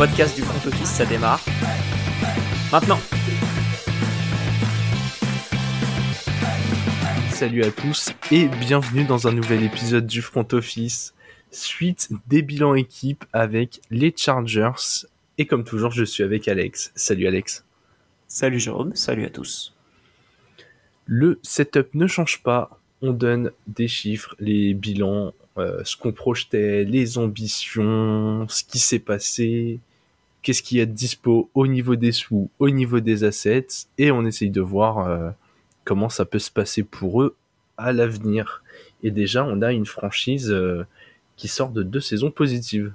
podcast du front office, ça démarre. Maintenant. Salut à tous et bienvenue dans un nouvel épisode du front office. Suite des bilans équipes avec les Chargers. Et comme toujours, je suis avec Alex. Salut Alex. Salut Jérôme, salut à tous. Le setup ne change pas. On donne des chiffres, les bilans, euh, ce qu'on projetait, les ambitions, ce qui s'est passé, qu'est-ce qu'il y a de dispo au niveau des sous, au niveau des assets, et on essaye de voir euh, comment ça peut se passer pour eux à l'avenir. Et déjà, on a une franchise euh, qui sort de deux saisons positives.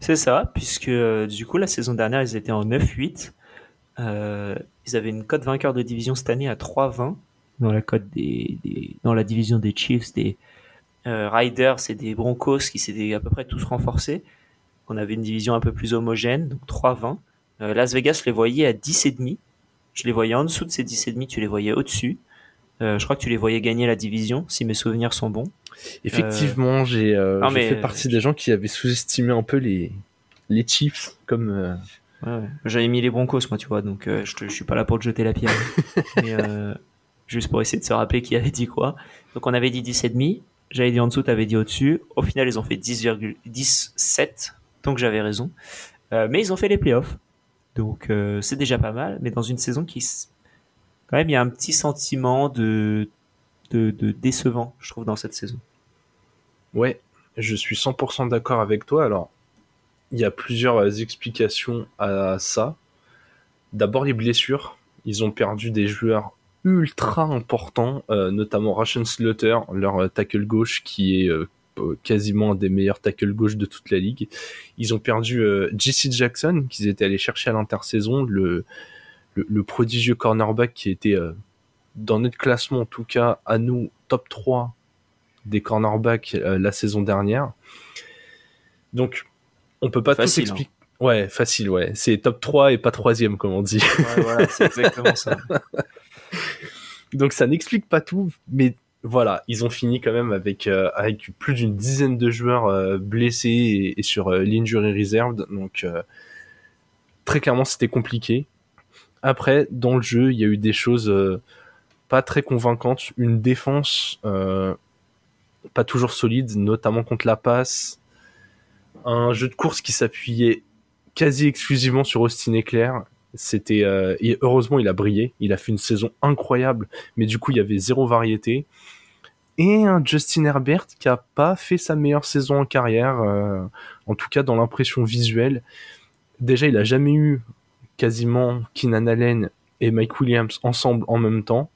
C'est ça, puisque du coup, la saison dernière, ils étaient en 9-8. ils avaient une cote vainqueur de division cette année à 3-20 dans la division des Chiefs, des, euh, Riders et des Broncos qui s'étaient à peu près tous renforcés. On avait une division un peu plus homogène, donc 3-20. Euh, Las Vegas, je les voyais à 10,5. Je les voyais en dessous de ces 10,5, tu les voyais au-dessus. Euh, je crois que tu les voyais gagner la division, si mes souvenirs sont bons. Effectivement, j'ai fait partie des gens qui avaient sous-estimé un peu les, les Chiefs comme. J'avais mis les Broncos, moi, tu vois, donc je, je suis pas là pour te jeter la pierre. mais, juste pour essayer de se rappeler qui avait dit quoi. Donc on avait dit 10,5. J'avais dit en dessous, tu avais dit au-dessus. Au final, ils ont fait 10,17, donc j'avais raison. Euh, mais ils ont fait les playoffs. Donc euh, c'est déjà pas mal, mais dans une saison qui... Quand même, il y a un petit sentiment de, de, décevant, je trouve, dans cette saison. Ouais, je suis 100% d'accord avec toi. Alors, il y a plusieurs explications à ça. D'abord, les blessures. Ils ont perdu des joueurs ultra important, euh, notamment Ration Slaughter, leur euh, tackle gauche qui est euh, quasiment un des meilleurs tackle gauche de toute la ligue. Ils ont perdu Jesse Jackson qu'ils étaient allés chercher à l'intersaison, le, le, prodigieux cornerback qui était dans notre classement en tout cas à nous top 3 des cornerbacks la saison dernière. Donc on peut pas tout hein. expliquer. Ouais, facile, ouais. C'est top 3 et pas troisième, comme on dit. Ouais, voilà, c'est exactement ça. Donc ça n'explique pas tout, mais voilà, ils ont fini quand même avec, euh, avec plus d'une dizaine de joueurs euh, blessés et, sur euh, l'injury reserved. Donc très clairement c'était compliqué. Après, dans le jeu, il y a eu des choses pas très convaincantes. Une défense pas toujours solide, notamment contre la passe. Un jeu de course qui s'appuyait quasi exclusivement sur Austin Eclair c'était euh, heureusement il a brillé, il a fait une saison incroyable, mais du coup il y avait zéro variété. Et un Justin Herbert qui a pas fait sa meilleure saison en carrière, euh, en tout cas dans l'impression visuelle. Déjà il a jamais eu quasiment Keenan Allen et Mike Williams ensemble en même temps.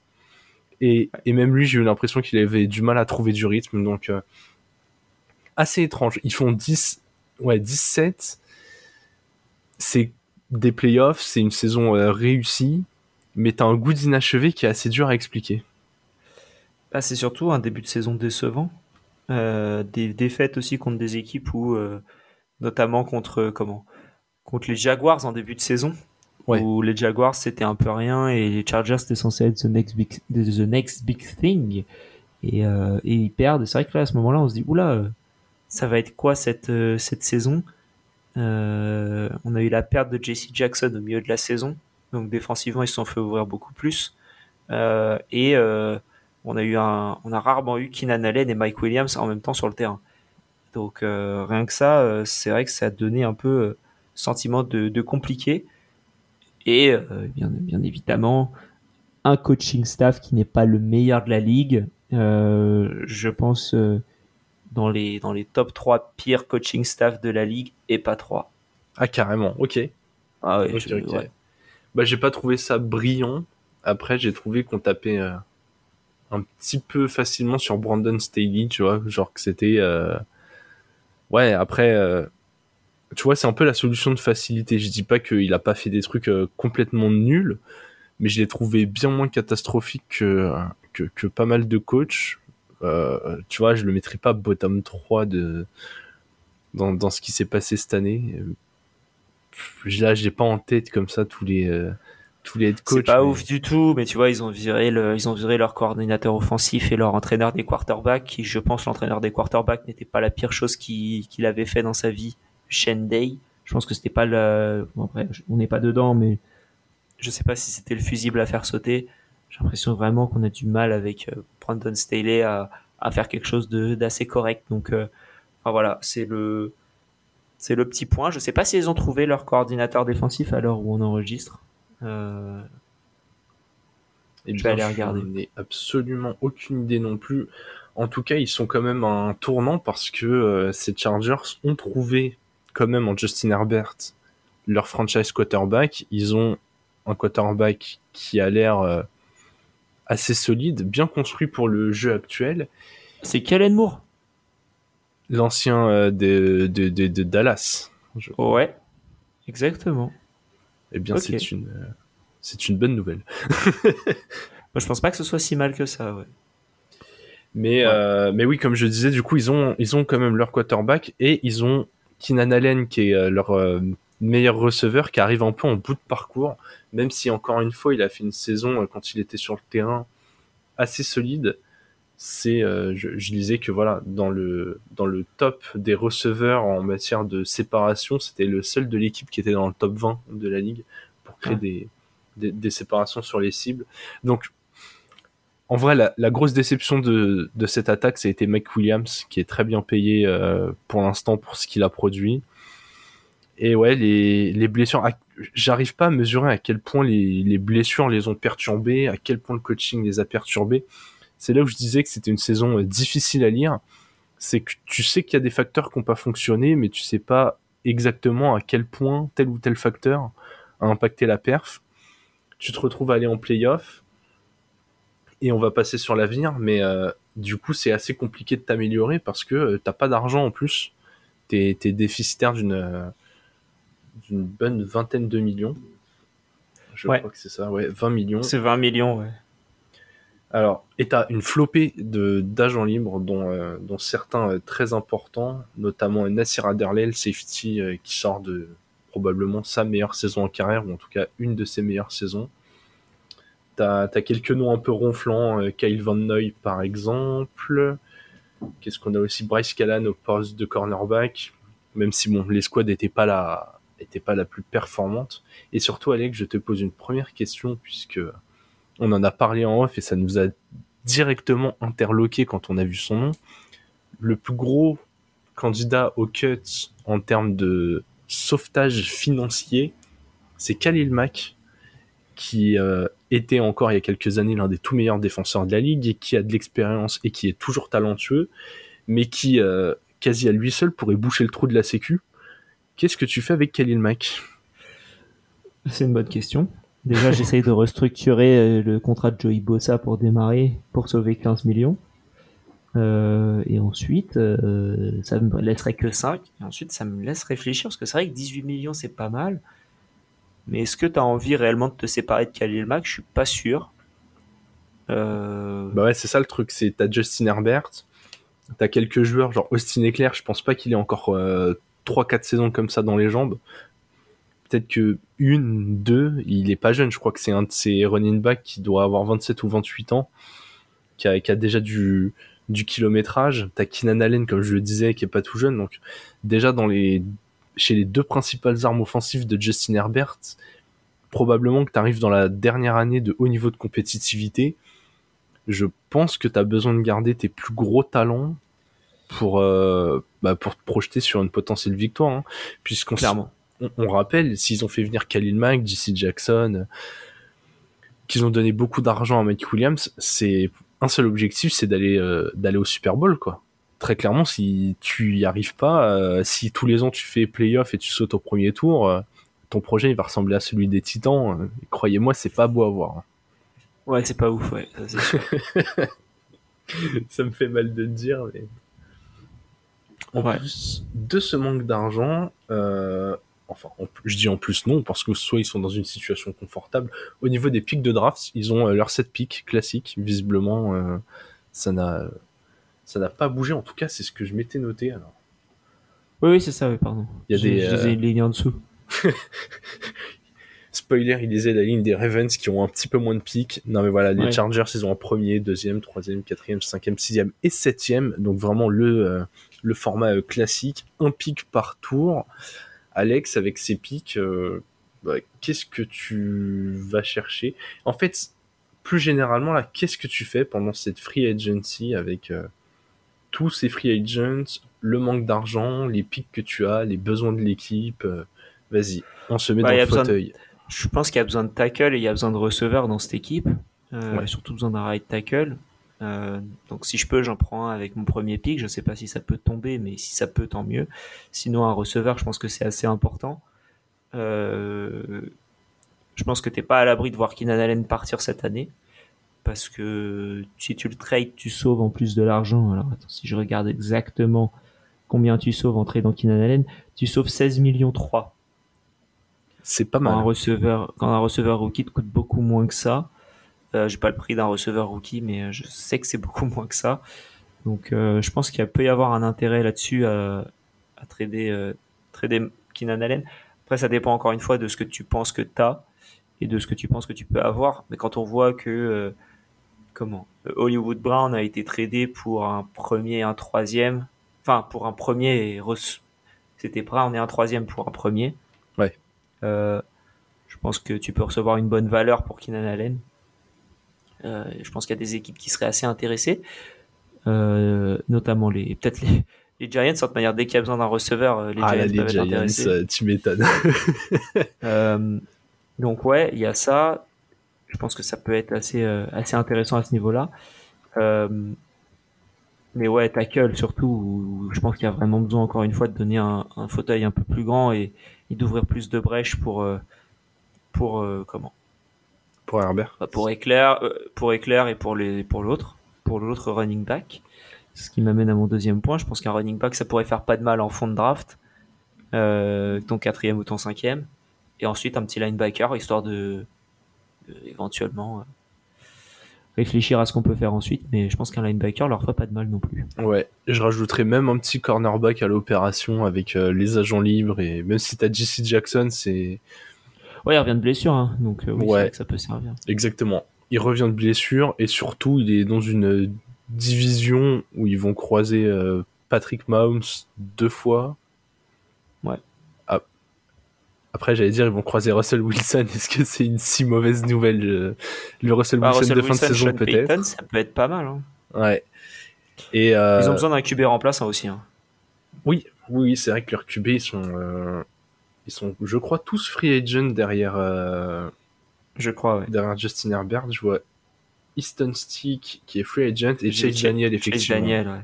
Et, et même lui, j'ai eu l'impression qu'il avait du mal à trouver du rythme. Donc, euh, assez étrange. Ils font 10, ouais, 17. C'est des playoffs, c'est une saison euh, réussie, mais t'as un goût d'inachevé qui est assez dur à expliquer. Bah, c'est surtout un début de saison décevant. Euh, des défaites aussi contre des équipes où, euh, notamment contre comment? Contre les Jaguars en début de saison, où les Jaguars c'était un peu rien et les Chargers c'était censé être the next big, the next big thing et, et ils perdent. C'est vrai que là à ce moment-là on se dit oula, ça va être quoi cette cette saison? Euh, on a eu la perte de JC Jackson au milieu de la saison. Donc défensivement, ils se sont fait ouvrir beaucoup plus. Euh, et euh, on a eu un, on a rarement eu Keenan Allen et Mike Williams en même temps sur le terrain. Donc rien que ça, c'est vrai que ça a donné un peu sentiment de, compliqué. Et bien, bien évidemment, un coaching staff qui n'est pas le meilleur de la ligue. je pense dans les, dans les top 3 pires coaching staff de la ligue et pas 3. Ah, carrément, ok. Ah ouais, Bah, j'ai pas trouvé ça brillant. Après, j'ai trouvé qu'on tapait euh, un petit peu facilement sur Brandon Staley, tu vois, genre que c'était. Euh, ouais, après, euh, tu vois, c'est un peu la solution de facilité. Je dis pas qu'il a pas fait des trucs complètement nuls, mais je l'ai trouvé bien moins catastrophique que, que, que pas mal de coachs. Euh, tu vois, je le mettrais pas bottom 3 de, dans, dans ce qui s'est passé cette année. Là, j'ai pas en tête comme ça tous les, euh, tous les head coachs. C'est pas ouf du tout, mais tu vois, ils ont viré le, ils ont viré leur coordinateur offensif et leur entraîneur des quarterbacks, qui, je pense, l'entraîneur des quarterbacks n'était pas la pire chose qu'il avait fait dans sa vie, Shane Day. Je pense que c'était pas le. Bon, après, on n'est pas dedans, mais je sais pas si c'était le fusible à faire sauter. J'ai l'impression vraiment qu'on a du mal avec euh, Brandon Staley à, à faire quelque chose d'assez correct. Donc, euh, enfin, voilà, c'est le, c'est le petit point. Je sais pas s'ils ont trouvé leur coordinateur défensif à l'heure où on enregistre. Euh, et je vais aller regarder. Je n'ai absolument aucune idée non plus. En tout cas, ils sont quand même un tournant parce que euh, ces Chargers ont trouvé quand même en Justin Herbert leur franchise quarterback. Ils ont un quarterback qui a l'air assez solide, bien construit pour le jeu actuel. C'est Kellen Moore L'ancien euh, de, de, de, Dallas. Ouais, exactement. Eh bien, c'est une, c'est une bonne nouvelle. Moi, je pense pas que ce soit si mal que ça, ouais. Mais, euh, mais oui, comme je disais, du coup, ils ont, ils ont quand même leur quarterback et ils ont Keenan Allen qui est euh, leur euh, meilleur receveur qui arrive un peu en bout de parcours, même si encore une fois, il a fait une saison quand il était sur le terrain assez solide. C'est, je, je, disais que voilà, dans le, dans le top des receveurs en matière de séparation, c'était le seul de l'équipe qui était dans le top 20 de la ligue pour créer des, des, des, séparations sur les cibles. Donc, en vrai, la, grosse déception de, cette attaque, ça a été Mike Williams, qui est très bien payé euh, pour l'instant pour ce qu'il a produit. Et ouais, les, les blessures, j'arrive pas à mesurer à quel point les, blessures les ont perturbés, à quel point le coaching les a perturbés. C'est là où je disais que c'était une saison euh, difficile à lire. C'est que tu sais qu'il y a des facteurs qui n'ont pas fonctionné, mais tu sais pas exactement à quel point tel ou tel facteur a impacté la perf. Tu te retrouves à aller en playoff et on va passer sur l'avenir, mais euh, du coup c'est assez compliqué de t'améliorer parce que euh, t'as pas d'argent en plus, t'es es déficitaire d'une euh, d'une bonne vingtaine de millions. Je crois que c'est ça, ouais, 20 millions. C'est 20 millions, ouais. Alors, et t'as une flopée de d'agents libres, dont, dont certains très importants, notamment Nassir Adderley, le safety qui sort de probablement sa meilleure saison en carrière, ou en tout cas une de ses meilleures saisons. T'as as quelques noms un peu ronflants, euh, Kyle Van Noy par exemple. Qu'est-ce qu'on a aussi? Bryce Callan au poste de cornerback, même si bon, les squads n'étaient pas la, était pas la plus performante. Et surtout, Alex, je te pose une première question puisque on en a parlé en off et ça nous a directement interloqué quand on a vu son nom. Le plus gros candidat au cut en termes de sauvetage financier, c'est Khalil Mack, qui euh, était encore il y a quelques années l'un des tout meilleurs défenseurs de la ligue et qui a de l'expérience et qui est toujours talentueux, mais qui euh, quasi à lui seul pourrait boucher le trou de la sécu. Qu'est-ce que tu fais avec Khalil Mack? C'est une bonne question. Déjà, j'essaye de restructurer euh, le contrat de Joey Bossa pour démarrer, pour sauver 15 millions. et ensuite, ça me laisserait que 5. Et ensuite, ça me laisse réfléchir, parce que c'est vrai que 18 millions, c'est pas mal. Mais est-ce que tu as envie réellement de te séparer de Khalil Mack? Je suis pas sûr. Euh, bah ouais, c'est ça le truc. C'est t'as Justin Herbert, t'as quelques joueurs genre Austin Eclair. Je pense pas qu'il ait encore euh, 3-4 saisons comme ça dans les jambes. Peut-être que une, deux, il est pas jeune. Je crois que c'est un de ces running backs qui doit avoir 27 ou 28 ans, qui a, déjà du, du kilométrage. T'as Keenan Allen, comme je le disais, qui est pas tout jeune. Donc déjà dans les chez les deux principales armes offensives de Justin Herbert, probablement que tu arrives dans la dernière année de haut niveau de compétitivité. Je pense que tu as besoin de garder tes plus gros talents pour, euh, bah, pour te projeter sur une potentielle victoire. Hein. Puisqu'on Clairement. On, rappelle, s'ils ont fait venir Khalil Mack, JC Jackson, qu'ils ont donné beaucoup d'argent à Mike Williams, c'est un seul objectif, c'est d'aller euh, d'aller au Super Bowl, quoi très clairement, si tu y arrives pas, euh, si tous les ans tu fais playoff et tu sautes au premier tour, euh, ton projet il va ressembler à celui des Titans. Croyez-moi, c'est pas beau à voir. Ouais, c'est pas ouf, ouais. Ça, me fait mal de le dire, mais. En plus de ce manque d'argent, enfin, je dis en plus non, parce que soit ils sont dans une situation confortable. Au niveau des pics de draft, ils ont leurs 7 pics classiques. Visiblement, ça n'a ça n'a pas bougé. En tout cas, c'est ce que je m'étais noté. Alors. Oui, oui c'est ça, oui, pardon. Il y a des. Je une ligne en dessous. Spoiler, il disait la ligne des Ravens qui ont un petit peu moins de pics. Non, mais voilà, les Chargers, ils ont un premier, deuxième, troisième, quatrième, cinquième, sixième et septième. Donc vraiment le, euh, le format euh, classique, un pic par tour. Alex, avec ses pics, bah, qu'est-ce que tu vas chercher? En fait, plus généralement, là, qu'est-ce que tu fais pendant cette free agency avec tous ces free agents, le manque d'argent, les pics que tu as, les besoins de l'équipe Vas-y, on se met bah, dans le fauteuil. Je pense qu'il y a besoin de tackle et il y a besoin de receveur dans cette équipe. Euh, surtout besoin d'un right tackle. Euh, donc si je peux, j'en prends un avec mon premier pick. Je sais pas si ça peut tomber, mais si ça peut, tant mieux. Sinon, un receveur, je pense que c'est assez important. Euh, je pense que t'es pas à l'abri de voir Keenan Allen partir cette année. Parce que si tu le trades, tu sauves en plus de l'argent. Alors attends, si je regarde exactement combien tu sauves en dans Keenan Allen, tu sauves 16 millions 3. C'est pas mal. un receveur, quand un receveur rookie te coûte beaucoup moins que ça, euh, j'ai pas le prix d'un receveur rookie, mais euh, je sais que c'est beaucoup moins que ça. Donc, euh, je pense qu'il peut y avoir un intérêt là-dessus à, à trader, trader Keenan Allen. Après, ça dépend encore une fois de ce que tu penses que tu as et de ce que tu penses que tu peux avoir. Mais quand on voit que comment Hollywood Brown a été tradé pour un premier et un troisième, enfin pour un premier c'était Brown et un troisième pour un premier. Ouais. je pense que tu peux recevoir une bonne valeur pour Keenan Allen. Euh, je pense qu'il y a des équipes qui seraient assez intéressées, euh, notamment les peut-être les, les Giants. De manière, dès qu'il y a besoin d'un receveur, euh, les ah, Giants les peuvent Giants, être intéressés. Tu m'étonnes. donc ouais, il y a ça. Je pense que ça peut être assez assez intéressant à ce niveau-là. Mais ouais, tackle surtout, je pense qu'il y a vraiment besoin encore une fois de donner un, un fauteuil un peu plus grand et, et d'ouvrir plus de brèches pour pour comment? Pour Herbert bah, Pour Éclair, euh, pour Éclair et pour les pour l'autre, pour l'autre running back. Ce qui m'amène à mon deuxième point. Je pense qu'un running back, ça pourrait faire pas de mal en fond de draft, euh, ton quatrième ou ton cinquième, et ensuite un petit linebacker histoire de, éventuellement euh, réfléchir à ce qu'on peut faire ensuite. Mais je pense qu'un linebacker leur ferait pas de mal non plus. Ouais, je rajouterais même un petit cornerback à l'opération avec les agents libres et même si t'as JC Jackson, c'est Ouais, il revient de blessure, hein, donc euh, oui, ça peut servir. Exactement. Il revient de blessure et surtout, il est dans une division où ils vont croiser euh, Patrick Mahomes deux fois. Ouais. Après, j'allais dire, ils vont croiser Russell Wilson. Est-ce que c'est une si mauvaise nouvelle euh, Le Russell Wilson de fin de saison, peut-être? Ça peut être pas mal. Hein. Ouais. Et Ils ont besoin d'un QB remplaçant aussi. Hein. Oui, oui, c'est vrai que leurs QB, ils sont ils sont, je crois, tous free agent derrière. Euh, je crois, Derrière Justin Herbert, je vois Easton Stick qui est free agent et Chase Daniel, effectivement. Daniel, ouais.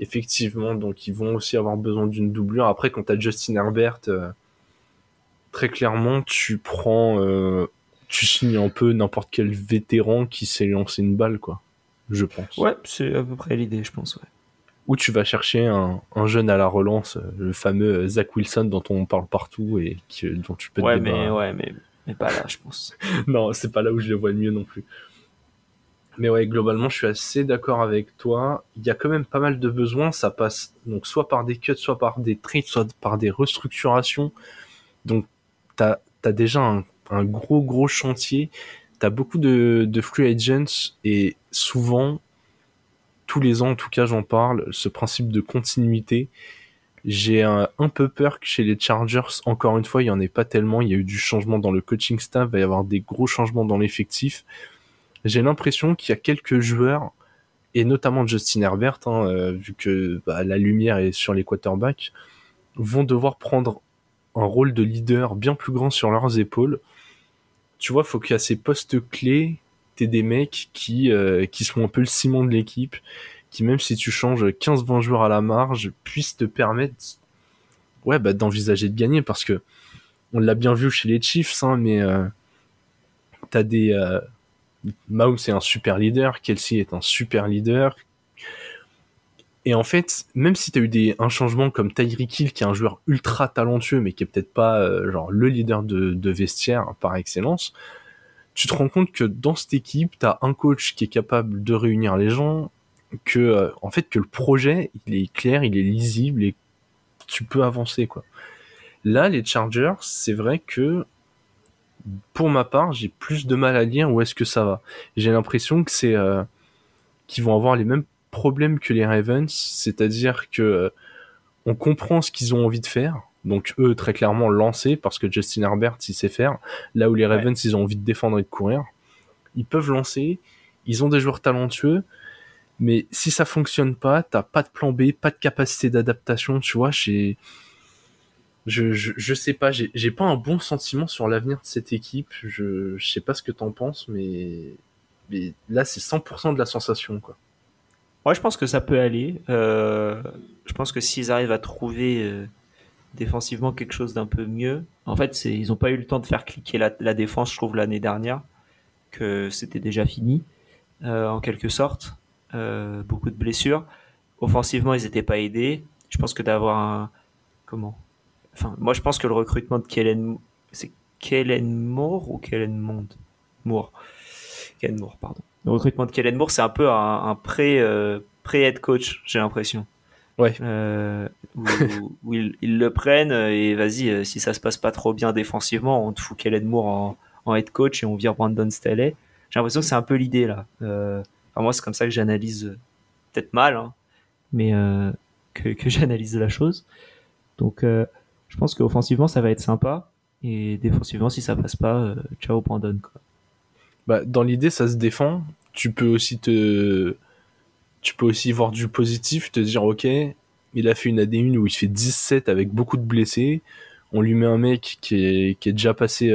Effectivement, donc ils vont aussi avoir besoin d'une doublure. Après, quand tu as Justin Herbert, euh, très clairement, tu prends. Euh, tu signes un peu n'importe quel vétéran qui s'est lancé une balle, quoi. Je pense. Ouais, c'est à peu près l'idée, je pense, ouais ou tu vas chercher un, jeune à la relance, le fameux Zach Wilson dont on parle partout et dont tu peux te ouais, mais ouais, mais, mais pas là, je pense. non, c'est pas là où je le vois le mieux non plus. Mais ouais, globalement, je suis assez d'accord avec toi. Il y a quand même pas mal de besoins. Ça passe donc soit par des cuts, soit par des trades, soit par des restructurations. Donc, tu as, déjà un, gros, gros chantier. Tu as beaucoup de, de free agents et souvent, tous les ans, en tout cas, j'en parle, ce principe de continuité. J'ai un, peu peur que chez les Chargers, encore une fois, il n'y en ait pas tellement. Il y a eu du changement dans le coaching staff, il va y avoir des gros changements dans l'effectif. J'ai l'impression qu'il y a quelques joueurs, et notamment Justin Herbert, hein, euh, vu que bah, la lumière est sur les quarterbacks, vont devoir prendre un rôle de leader bien plus grand sur leurs épaules. Tu vois, faut ait ces postes clés des mecs qui, euh, qui sont un peu le ciment de l'équipe, qui même si tu changes 15-20 joueurs à la marge, puissent te permettre ouais, bah, d'envisager de gagner parce que on l'a bien vu chez les Chiefs, hein, mais euh, t'as des. Euh, Mahomes est un super leader, Kelsey est un super leader. Et en fait, même si t'as eu des, un changement comme Tyreek Hill, qui est un joueur ultra talentueux, mais qui est peut-être pas genre le leader de, vestiaire par excellence, tu te rends compte que dans cette équipe, tu as un coach qui est capable de réunir les gens, que euh, en fait que le projet, est clair, il est lisible et tu peux avancer quoi. Là, les Chargers, c'est vrai que pour ma part, j'ai plus de mal à dire où est-ce que ça va. J'ai l'impression que c'est euh, qu'ils vont avoir les mêmes problèmes que les Ravens, c'est-à-dire que euh, on comprend ce qu'ils ont envie de faire, Donc eux, très clairement, lancer parce que Justin Herbert, il sait faire. Là où les Ravens, ils ont envie de défendre et de courir. Ils peuvent lancer. Ils ont des joueurs talentueux. Mais si ça fonctionne pas, t'as pas de plan B, pas de capacité d'adaptation, tu vois, je, je, je sais pas, j'ai pas un bon sentiment sur l'avenir de cette équipe. Je, je sais pas ce que t'en penses, mais, mais là, c'est 100% de la sensation, quoi. Moi, je pense que ça peut aller. Euh, je pense que s'ils arrivent à trouver euh, défensivement quelque chose d'un peu mieux, en fait, ils n'ont pas eu le temps de faire cliquer la, défense, je trouve, l'année dernière, que c'était déjà fini, euh, en quelque sorte. Beaucoup de blessures. Offensivement, ils n'étaient pas aidés. Je pense que d'avoir un. Comment? Enfin, moi, je pense que le recrutement de Kellen. C'est Kellen Moore ou Kellen Monde Moore. Kellen Moore, pardon. Le recrutement de Kellen Moore, c'est un peu un, pré, euh, pré-head coach, j'ai l'impression. Ouais. Euh, où, ils, le prennent et vas-y, si ça se passe pas trop bien défensivement, on te fout Kellen Moore en, en head coach et on vire Brandon Staley. J'ai l'impression que c'est un peu l'idée là. Euh, moi, c'est comme ça que j'analyse, euh, peut-être mal, hein, mais euh, que, j'analyse la chose. Donc, euh, je pense qu'offensivement, ça va être sympa. Et défensivement, si ça passe pas, ciao Brandon. Quoi. Bah, dans l'idée, ça se défend. Tu peux aussi te, tu peux aussi voir du positif, te dire ok, il a fait une AD1 où il fait 17 avec beaucoup de blessés. On lui met un mec qui est, qui est déjà passé,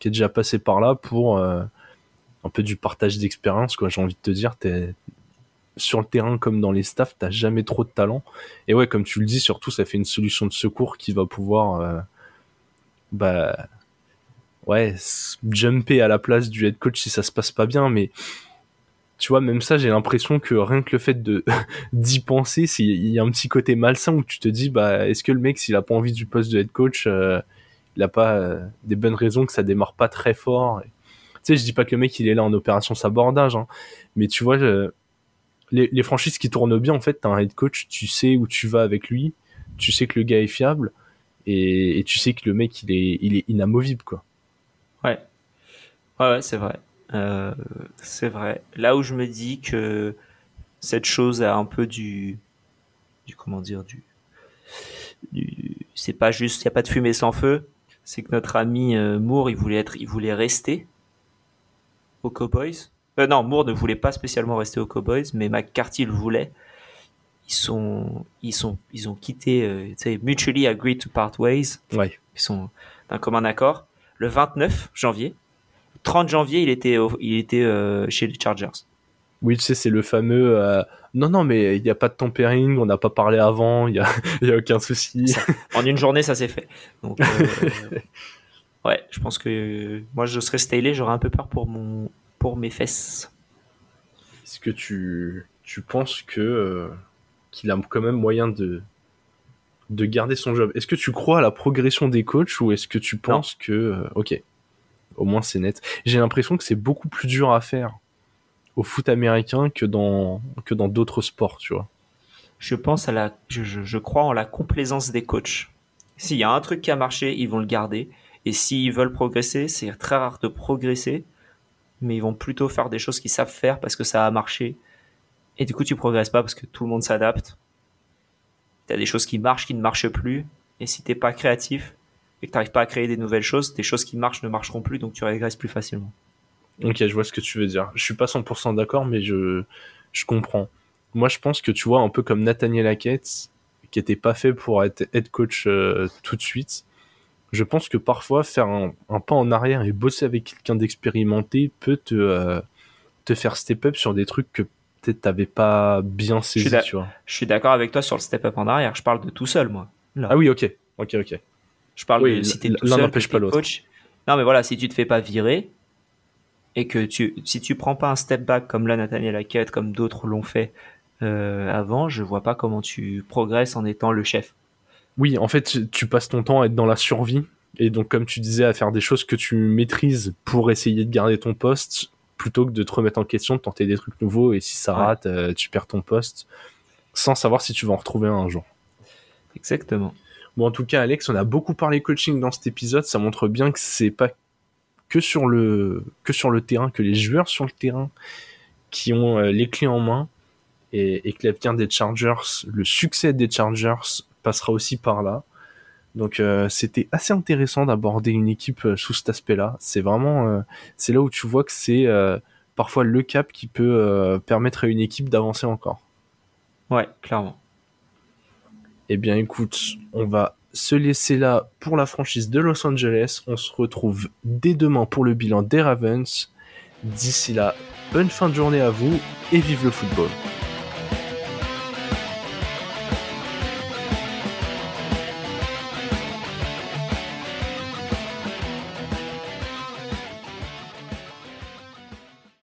qui est déjà passé par là pour un peu du partage d'expérience. J'ai envie de te dire, t'es sur le terrain comme dans les staffs, t'as jamais trop de talent. Et ouais, comme tu le dis, surtout, ça fait une solution de secours qui va pouvoir, euh, bah, ouais, jumper à la place du head coach si ça se passe pas bien. Mais tu vois, même ça, j'ai l'impression que rien que le fait de d'y penser, il y a un petit côté malsain où tu te dis, bah, est-ce que le mec, s'il a pas envie du poste de head coach, euh, il a pas euh, des bonnes raisons que ça démarre pas très fort. Tu sais, je dis pas que le mec il est là en opération sabordage, hein, mais tu vois, les, franchises qui tournent bien, en fait, t'as un head coach, tu sais où tu vas avec lui, tu sais que le gars est fiable, et, tu sais que le mec il est, il est inamovible, quoi. Ouais, ouais, ouais c'est vrai. Euh, c'est vrai. Là où je me dis que cette chose a un peu du, du comment dire, du, du c'est pas juste, il y a pas de fumée sans feu. C'est que notre ami euh, Moore, il voulait être, il voulait rester aux Cowboys. Euh, non, Moore ne voulait pas spécialement rester aux Cowboys, mais McCarthy le voulait. Ils sont, ils sont, ils ont quitté, tu sais, mutually agreed to part ways. Ouais. Ils sont d'un commun accord. Le 29 janvier, 30 janvier, il était, il était euh, chez les Chargers. Oui, tu sais, c'est le fameux. Euh, non, non, mais il n'y a pas de tempering, on n'a pas parlé avant, il n'y a, y a aucun souci. en une journée, ça s'est fait. Donc, Ouais, je pense que moi je serais stylé, j'aurais un peu peur pour mon pour mes fesses. Est-ce que tu tu penses que euh, qu'il a quand même moyen de de garder son job Est-ce que tu crois à la progression des coachs ou est-ce que tu penses que euh, OK, au moins c'est net. J'ai l'impression que c'est beaucoup plus dur à faire au foot américain que dans que dans d'autres sports, tu vois. Je pense à la je, je crois en la complaisance des coachs. S'il y a un truc qui a marché, ils vont le garder. Et s'ils veulent progresser, c'est très rare de progresser, mais ils vont plutôt faire des choses qu'ils savent faire parce que ça a marché. Et du coup, tu progresses pas parce que tout le monde s'adapte. Tu as des choses qui marchent, qui ne marchent plus. Et si t'es pas créatif et que t'arrives pas à créer des nouvelles choses, des choses qui marchent ne marcheront plus, donc tu régresses plus facilement. Ok, je vois ce que tu veux dire. Je suis pas 100% d'accord, mais je, je comprends. Moi, je pense que tu vois, un peu comme Nathaniel Hackett, qui était pas fait pour être head coach euh, tout de suite, je pense que parfois faire un, pas en arrière et bosser avec quelqu'un d'expérimenté peut te, euh, te faire step up sur des trucs que t'avais pas bien saisi, je tu vois. Je suis d'accord avec toi sur le step up en arrière. Je parle de tout seul, moi. Ah oui, ok, ok, ok. Je parle de si t'es tout seul, n'empêche pas l'autre. Non, mais voilà, si tu te fais pas virer et que tu, si tu prends pas un step back comme là Nathaniel Hackett, comme d'autres l'ont fait euh, avant, je vois pas comment tu progresses en étant le chef. Oui, en fait, tu passes ton temps à être dans la survie. Et donc, comme tu disais, à faire des choses que tu maîtrises pour essayer de garder ton poste, plutôt que de te remettre en question, de tenter des trucs nouveaux. Et si ça rate, euh, tu perds ton poste, sans savoir si tu vas en retrouver un, un jour. Exactement. Bon, en tout cas, Alex, on a beaucoup parlé coaching dans cet épisode. Ça montre bien que c'est pas que sur le que sur le terrain, que les joueurs sur le terrain qui ont euh, les clés en main et, et que l'avenir des Chargers, le succès des Chargers passera aussi par là. Donc c'était assez intéressant d'aborder une équipe sous cet aspect-là. C'est vraiment, c'est là où tu vois que c'est parfois le cap qui peut permettre à une équipe d'avancer encore. Ouais, clairement. Eh bien, écoute, on va se laisser là pour la franchise de Los Angeles. On se retrouve dès demain pour le bilan des Ravens. D'ici là, bonne fin de journée à vous et vive le football.